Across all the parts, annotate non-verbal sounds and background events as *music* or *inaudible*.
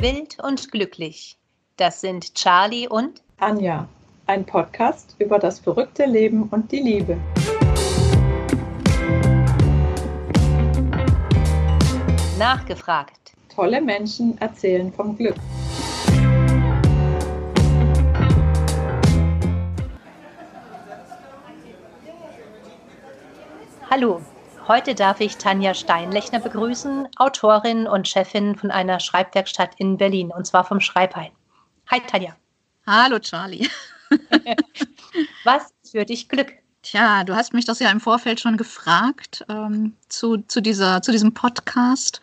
Wild und glücklich. Das sind Charlie und Anja. Ein Podcast über das verrückte Leben und die Liebe. Nachgefragt. Tolle Menschen erzählen vom Glück. Hallo, heute darf ich Tanja Steinlechner begrüßen, Autorin und Chefin von einer Schreibwerkstatt in Berlin, und zwar vom Schreibhain. Hi Tanja. Hallo Charlie. *laughs* Was ist für dich Glück? Tja, du hast mich das ja im Vorfeld schon gefragt ähm, zu, zu, dieser, zu diesem Podcast.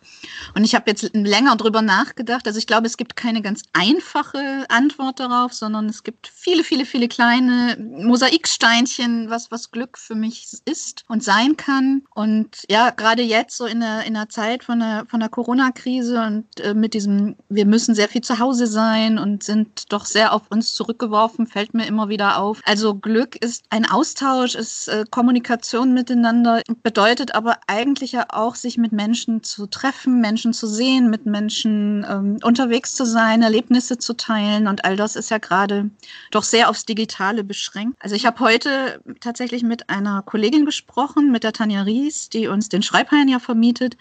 Und ich habe jetzt länger drüber nachgedacht. Also ich glaube, es gibt keine ganz einfache Antwort darauf, sondern es gibt viele, viele, viele kleine Mosaiksteinchen, was, was Glück für mich ist und sein kann. Und ja, gerade jetzt so in der, in der Zeit von der, von der Corona-Krise und äh, mit diesem, wir müssen sehr viel zu Hause sein und sind doch sehr auf uns zurückgeworfen, fällt mir immer wieder auf. Also Glück ist ein Austausch ist äh, Kommunikation miteinander, bedeutet aber eigentlich ja auch, sich mit Menschen zu treffen, Menschen zu sehen, mit Menschen ähm, unterwegs zu sein, Erlebnisse zu teilen. Und all das ist ja gerade doch sehr aufs Digitale beschränkt. Also ich habe heute tatsächlich mit einer Kollegin gesprochen, mit der Tanja Ries, die uns den Schreibhain ja vermietet.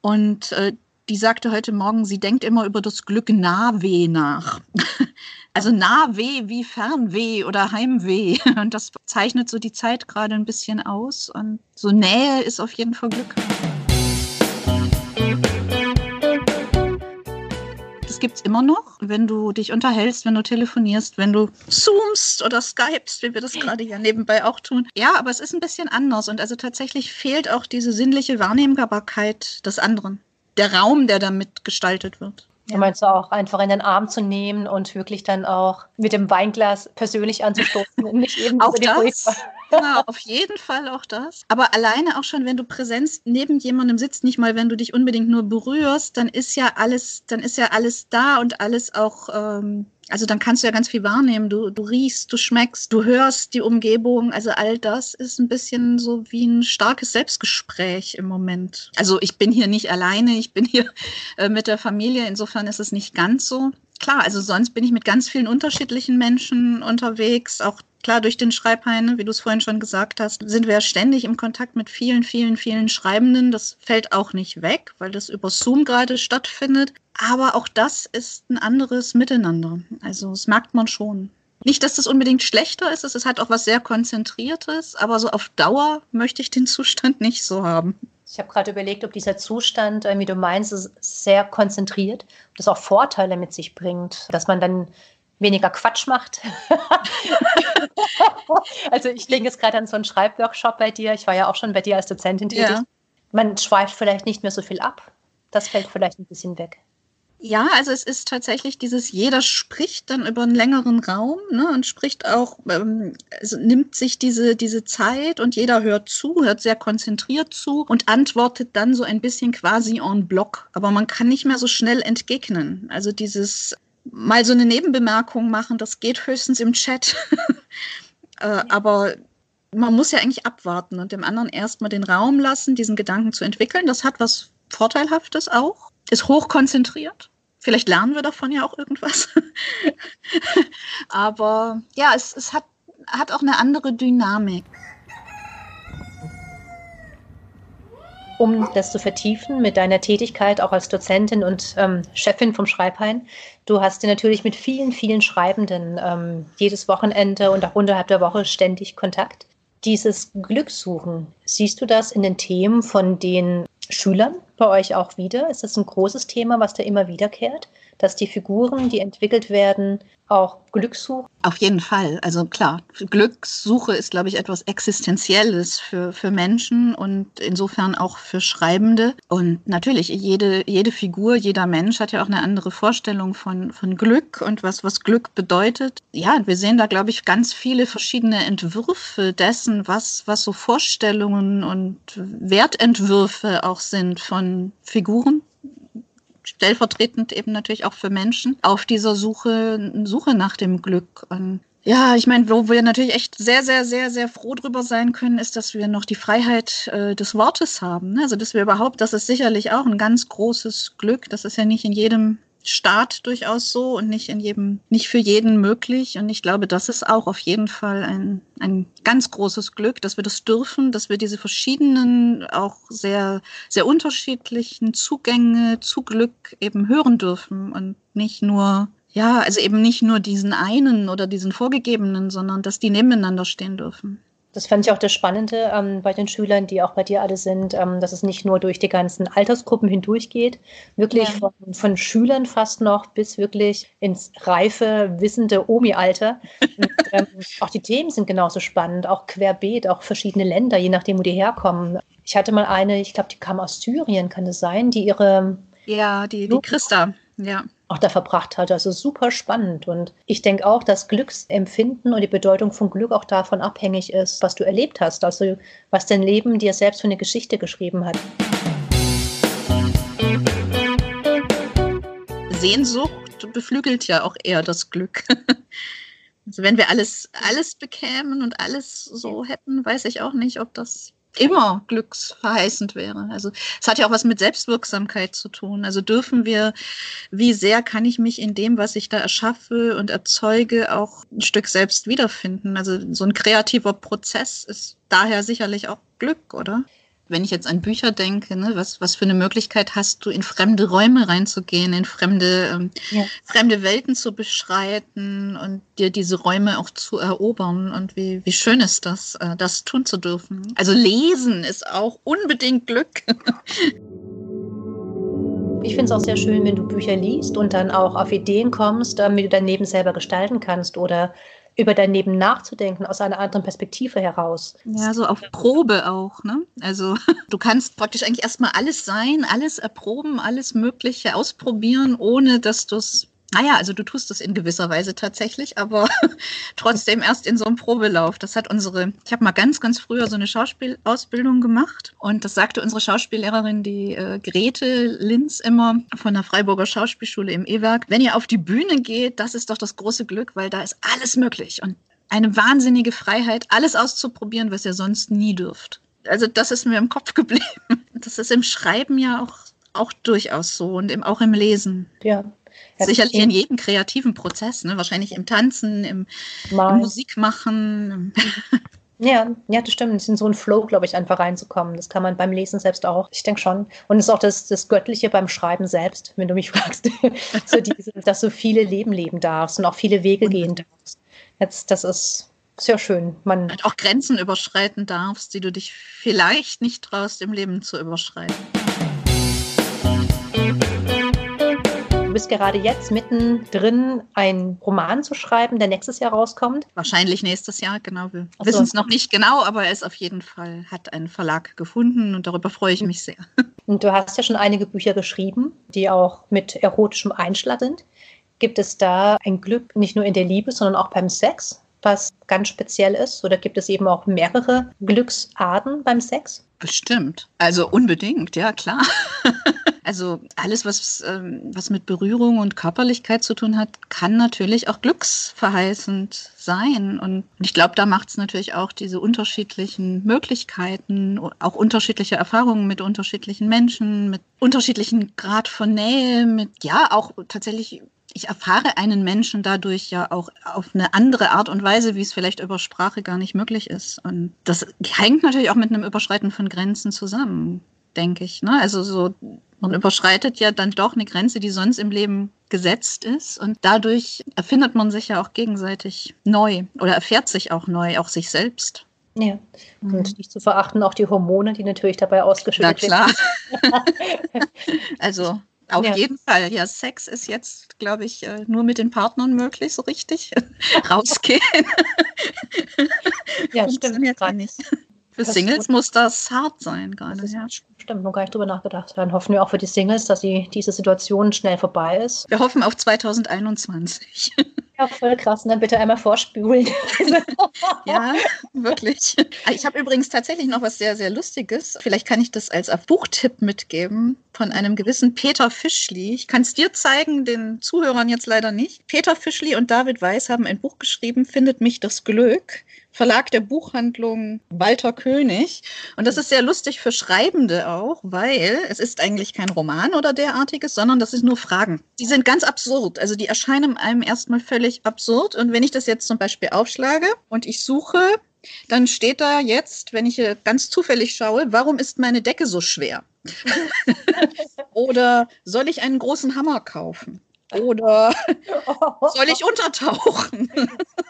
Und äh, die sagte heute Morgen, sie denkt immer über das Glück Nahweh nach. *laughs* Also Nahweh wie Fernweh oder Heimweh. *laughs* Und das zeichnet so die Zeit gerade ein bisschen aus. Und so Nähe ist auf jeden Fall Glück. Das gibt es immer noch, wenn du dich unterhältst, wenn du telefonierst, wenn du zoomst oder skypst, wie wir das gerade ja nebenbei auch tun. Ja, aber es ist ein bisschen anders. Und also tatsächlich fehlt auch diese sinnliche Wahrnehmbarkeit des anderen. Der Raum, der damit gestaltet wird. Du meinst du auch einfach in den Arm zu nehmen und wirklich dann auch mit dem Weinglas persönlich anzustoßen und nicht eben auch das. Genau, *laughs* auf jeden Fall auch das. Aber alleine auch schon, wenn du Präsenz neben jemandem sitzt, nicht mal, wenn du dich unbedingt nur berührst, dann ist ja alles, dann ist ja alles da und alles auch ähm, also dann kannst du ja ganz viel wahrnehmen. Du, du riechst, du schmeckst, du hörst die Umgebung. Also all das ist ein bisschen so wie ein starkes Selbstgespräch im Moment. Also ich bin hier nicht alleine, ich bin hier *laughs* äh, mit der Familie. Insofern ist es nicht ganz so. Klar, also sonst bin ich mit ganz vielen unterschiedlichen Menschen unterwegs, auch Klar, durch den Schreibhain, wie du es vorhin schon gesagt hast, sind wir ständig im Kontakt mit vielen, vielen, vielen Schreibenden. Das fällt auch nicht weg, weil das über Zoom gerade stattfindet. Aber auch das ist ein anderes Miteinander. Also das merkt man schon. Nicht, dass das unbedingt schlechter ist, es hat auch was sehr Konzentriertes, aber so auf Dauer möchte ich den *laughs* Zustand nicht so haben. Ich habe gerade überlegt, ob dieser Zustand, wie du meinst, sehr konzentriert, das auch Vorteile mit sich bringt, dass man dann weniger Quatsch macht. *laughs* also ich lege jetzt gerade an so einen Schreibworkshop bei dir. Ich war ja auch schon bei dir als Dozentin tätig. Ja. Man schweift vielleicht nicht mehr so viel ab. Das fällt vielleicht ein bisschen weg. Ja, also es ist tatsächlich dieses, jeder spricht dann über einen längeren Raum ne, und spricht auch, ähm, also nimmt sich diese, diese Zeit und jeder hört zu, hört sehr konzentriert zu und antwortet dann so ein bisschen quasi en bloc. Aber man kann nicht mehr so schnell entgegnen. Also dieses mal so eine Nebenbemerkung machen, das geht höchstens im Chat. *laughs* äh, aber man muss ja eigentlich abwarten und dem anderen erstmal den Raum lassen, diesen Gedanken zu entwickeln. Das hat was Vorteilhaftes auch, ist hochkonzentriert. Vielleicht lernen wir davon ja auch irgendwas. *laughs* aber ja, es, es hat, hat auch eine andere Dynamik. Um das zu vertiefen mit deiner Tätigkeit auch als Dozentin und ähm, Chefin vom Schreibhain. Du hast dir natürlich mit vielen, vielen Schreibenden ähm, jedes Wochenende und auch unterhalb der Woche ständig Kontakt. Dieses Glückssuchen, siehst du das in den Themen von den Schülern bei euch auch wieder? Ist das ein großes Thema, was da immer wiederkehrt? Dass die Figuren, die entwickelt werden, auch Glückssuche? Auf jeden Fall. Also klar, Glückssuche ist, glaube ich, etwas Existenzielles für, für Menschen und insofern auch für Schreibende. Und natürlich, jede, jede Figur, jeder Mensch hat ja auch eine andere Vorstellung von, von Glück und was, was Glück bedeutet. Ja, wir sehen da, glaube ich, ganz viele verschiedene Entwürfe dessen, was, was so Vorstellungen und Wertentwürfe auch sind von Figuren stellvertretend eben natürlich auch für Menschen auf dieser Suche, Suche nach dem Glück. Und ja, ich meine, wo wir natürlich echt sehr, sehr, sehr, sehr froh drüber sein können, ist, dass wir noch die Freiheit äh, des Wortes haben. Ne? Also, dass wir überhaupt, das ist sicherlich auch ein ganz großes Glück. Das ist ja nicht in jedem Staat durchaus so und nicht in jedem, nicht für jeden möglich. Und ich glaube, das ist auch auf jeden Fall ein, ein ganz großes Glück, dass wir das dürfen, dass wir diese verschiedenen, auch sehr, sehr unterschiedlichen Zugänge zu Glück eben hören dürfen und nicht nur ja, also eben nicht nur diesen einen oder diesen vorgegebenen, sondern dass die nebeneinander stehen dürfen. Das fand ich auch das Spannende ähm, bei den Schülern, die auch bei dir alle sind, ähm, dass es nicht nur durch die ganzen Altersgruppen hindurchgeht, wirklich ja. von, von, Schülern fast noch bis wirklich ins reife, wissende Omi-Alter. *laughs* ähm, auch die Themen sind genauso spannend, auch querbeet, auch verschiedene Länder, je nachdem, wo die herkommen. Ich hatte mal eine, ich glaube, die kam aus Syrien, kann es sein, die ihre. Ja, die, die Christa, ja auch da verbracht hat. Also super spannend. Und ich denke auch, dass Glücksempfinden und die Bedeutung von Glück auch davon abhängig ist, was du erlebt hast. Also was dein Leben dir selbst für eine Geschichte geschrieben hat. Sehnsucht beflügelt ja auch eher das Glück. *laughs* Also wenn wir alles, alles bekämen und alles so hätten, weiß ich auch nicht, ob das immer glücksverheißend wäre. Also es hat ja auch was mit Selbstwirksamkeit zu tun. Also dürfen wir, wie sehr kann ich mich in dem, was ich da erschaffe und erzeuge, auch ein Stück selbst wiederfinden. Also so ein kreativer Prozess ist daher sicherlich auch Glück, oder? Wenn ich jetzt an Bücher denke, ne, was, was für eine Möglichkeit hast du, in fremde Räume reinzugehen, in fremde, ähm, ja. fremde Welten zu beschreiten und dir diese Räume auch zu erobern. Und wie, wie schön ist das, äh, das tun zu dürfen. Also lesen ist auch unbedingt Glück. *laughs* Ich finde es auch sehr schön, wenn du Bücher liest und dann auch auf Ideen kommst, damit du dein Leben selber gestalten kannst oder über dein Leben nachzudenken aus einer anderen Perspektive heraus. Ja, so auf Probe auch, ne? Also *laughs* du kannst praktisch eigentlich erstmal alles sein, alles erproben, alles Mögliche ausprobieren, ohne dass du es naja, also du tust das in gewisser Weise tatsächlich, aber *laughs* trotzdem erst in so einem Probelauf. Das hat unsere, ich habe mal ganz, ganz früher so eine Schauspielausbildung gemacht und das sagte unsere Schauspiellehrerin, die äh, Grete Linz immer von der Freiburger Schauspielschule im E-Werk. Wenn ihr auf die Bühne geht, das ist doch das große Glück, weil da ist alles möglich und eine wahnsinnige Freiheit, alles auszuprobieren, was ihr sonst nie dürft. Also das ist mir im Kopf geblieben. Das ist im Schreiben ja auch, auch durchaus so und im, auch im Lesen. Ja, Sicherlich in jedem kreativen Prozess, ne? wahrscheinlich im Tanzen, im, im Musikmachen. *laughs* Ja, ja, das stimmt. In so einen Flow, glaube ich, einfach reinzukommen. Das kann man beim Lesen selbst auch. Ich denke schon. Und es ist auch das, das Göttliche beim Schreiben selbst, wenn du mich *laughs* fragst. so diese, dass du viele Leben leben darfst und auch viele Wege gehen darfst. Jetzt, das ist sehr schön. Man auch Grenzen überschreiten darfst, die du dich vielleicht nicht traust, im Leben zu überschreiten. Bist gerade jetzt mittendrin, einen Roman zu schreiben, der nächstes Jahr rauskommt. Wahrscheinlich nächstes Jahr, genau. Wir so. wissen es noch nicht genau, aber er ist auf jeden Fall, hat einen Verlag gefunden und darüber freue ich mich sehr. *laughs* Und du hast ja schon einige Bücher geschrieben, die auch mit erotischem Einschlag sind. Gibt es da ein Glück nicht nur in der Liebe, sondern auch beim Sex, was ganz speziell ist? Oder gibt es eben auch mehrere Glücksarten beim Sex? Bestimmt. Also unbedingt, ja klar. *laughs* Also alles, was, ähm, was mit Berührung und Körperlichkeit zu tun hat, kann natürlich auch glücksverheißend sein. Und ich glaube, da macht es natürlich auch diese unterschiedlichen Möglichkeiten, auch unterschiedliche Erfahrungen mit unterschiedlichen Menschen, mit unterschiedlichen Grad von Nähe, mit ja auch tatsächlich ich erfahre einen Menschen dadurch ja auch auf eine andere Art und Weise, wie es vielleicht über Sprache gar nicht möglich ist. Und das hängt natürlich auch mit einem Überschreiten von Grenzen zusammen, denke ich. Ne? Also so man überschreitet ja dann doch eine Grenze, die sonst im Leben gesetzt ist. Und dadurch erfindet man sich ja auch gegenseitig neu oder erfährt sich auch neu, auch sich selbst. Ja, mhm. und nicht zu verachten auch die Hormone, die natürlich dabei ausgeschüttet werden. Na klar. *laughs* also auf ja. jeden Fall. Ja, Sex ist jetzt, glaube ich, äh, nur mit den Partnern möglich, so richtig. *laughs* Rausgehen. ja, *laughs* stimmt. Gar nicht. Für Singles muss das hart sein gerade. Ja. Stimmt, noch gar nicht drüber nachgedacht. Dann hoffen wir auch für die Singles, dass die, diese Situation schnell vorbei ist. Wir hoffen auf 2021. *laughs* Ja, voll krass. Und dann bitte einmal vorspülen. *laughs* ja, wirklich. Ich habe übrigens tatsächlich noch was sehr, sehr Lustiges. Vielleicht kann ich das als Buchtipp mitgeben von einem gewissen Peter Fischli. Ich kann es dir zeigen, den Zuhörern jetzt leider nicht. Peter Fischli und David Weiß haben ein Buch geschrieben, Findet mich das Glück Verlag der Buchhandlung Walter König. Und das ist sehr lustig für Schreibende auch, weil es ist eigentlich kein Roman oder derartiges, sondern das sind nur Fragen. Die sind ganz absurd. Also die erscheinen einem erstmal völlig absurd. Und wenn ich das jetzt zum Beispiel aufschlage und ich suche, dann steht da jetzt, wenn ich ganz zufällig schaue, warum ist meine Decke so schwer? *laughs* *laughs* Oder soll ich einen großen Hammer kaufen? Oder *laughs* soll ich untertauchen?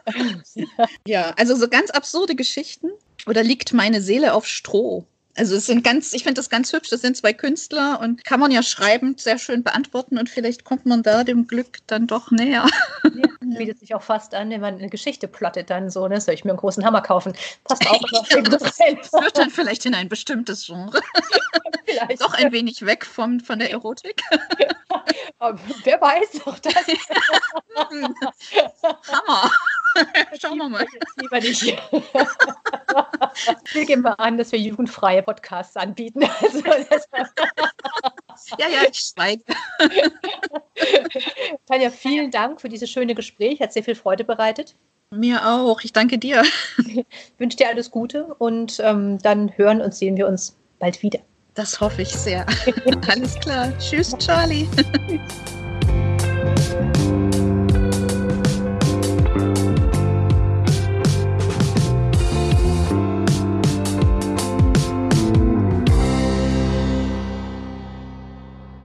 *laughs* ja, also so ganz absurde Geschichten. Oder liegt meine Seele auf Stroh? Also es sind ganz, ich finde das ganz hübsch. Das sind zwei Künstler und kann man ja schreibend sehr schön beantworten und vielleicht kommt man da dem Glück dann doch näher. Ja, *laughs* bietet sich auch fast an, wenn man eine Geschichte plottet, dann so, ne, soll ich mir einen großen Hammer kaufen? Passt auch *laughs* ja, das führt dann vielleicht in ein bestimmtes Genre. Vielleicht. Doch ein wenig weg vom, von der Erotik. Wer weiß doch das. *laughs* Hammer. *laughs* Schauen wir mal. *laughs* Lieber nicht. *laughs* Wir geben mal an, dass wir jugendfreie Podcasts anbieten. Also ja, ja, ich schweige. Tanja, vielen Dank für dieses schöne Gespräch. Hat sehr viel Freude bereitet. Mir auch. Ich danke dir. Ich wünsche dir alles Gute und ähm, dann hören und sehen wir uns bald wieder. Das hoffe ich sehr. Alles klar. Tschüss, Charlie.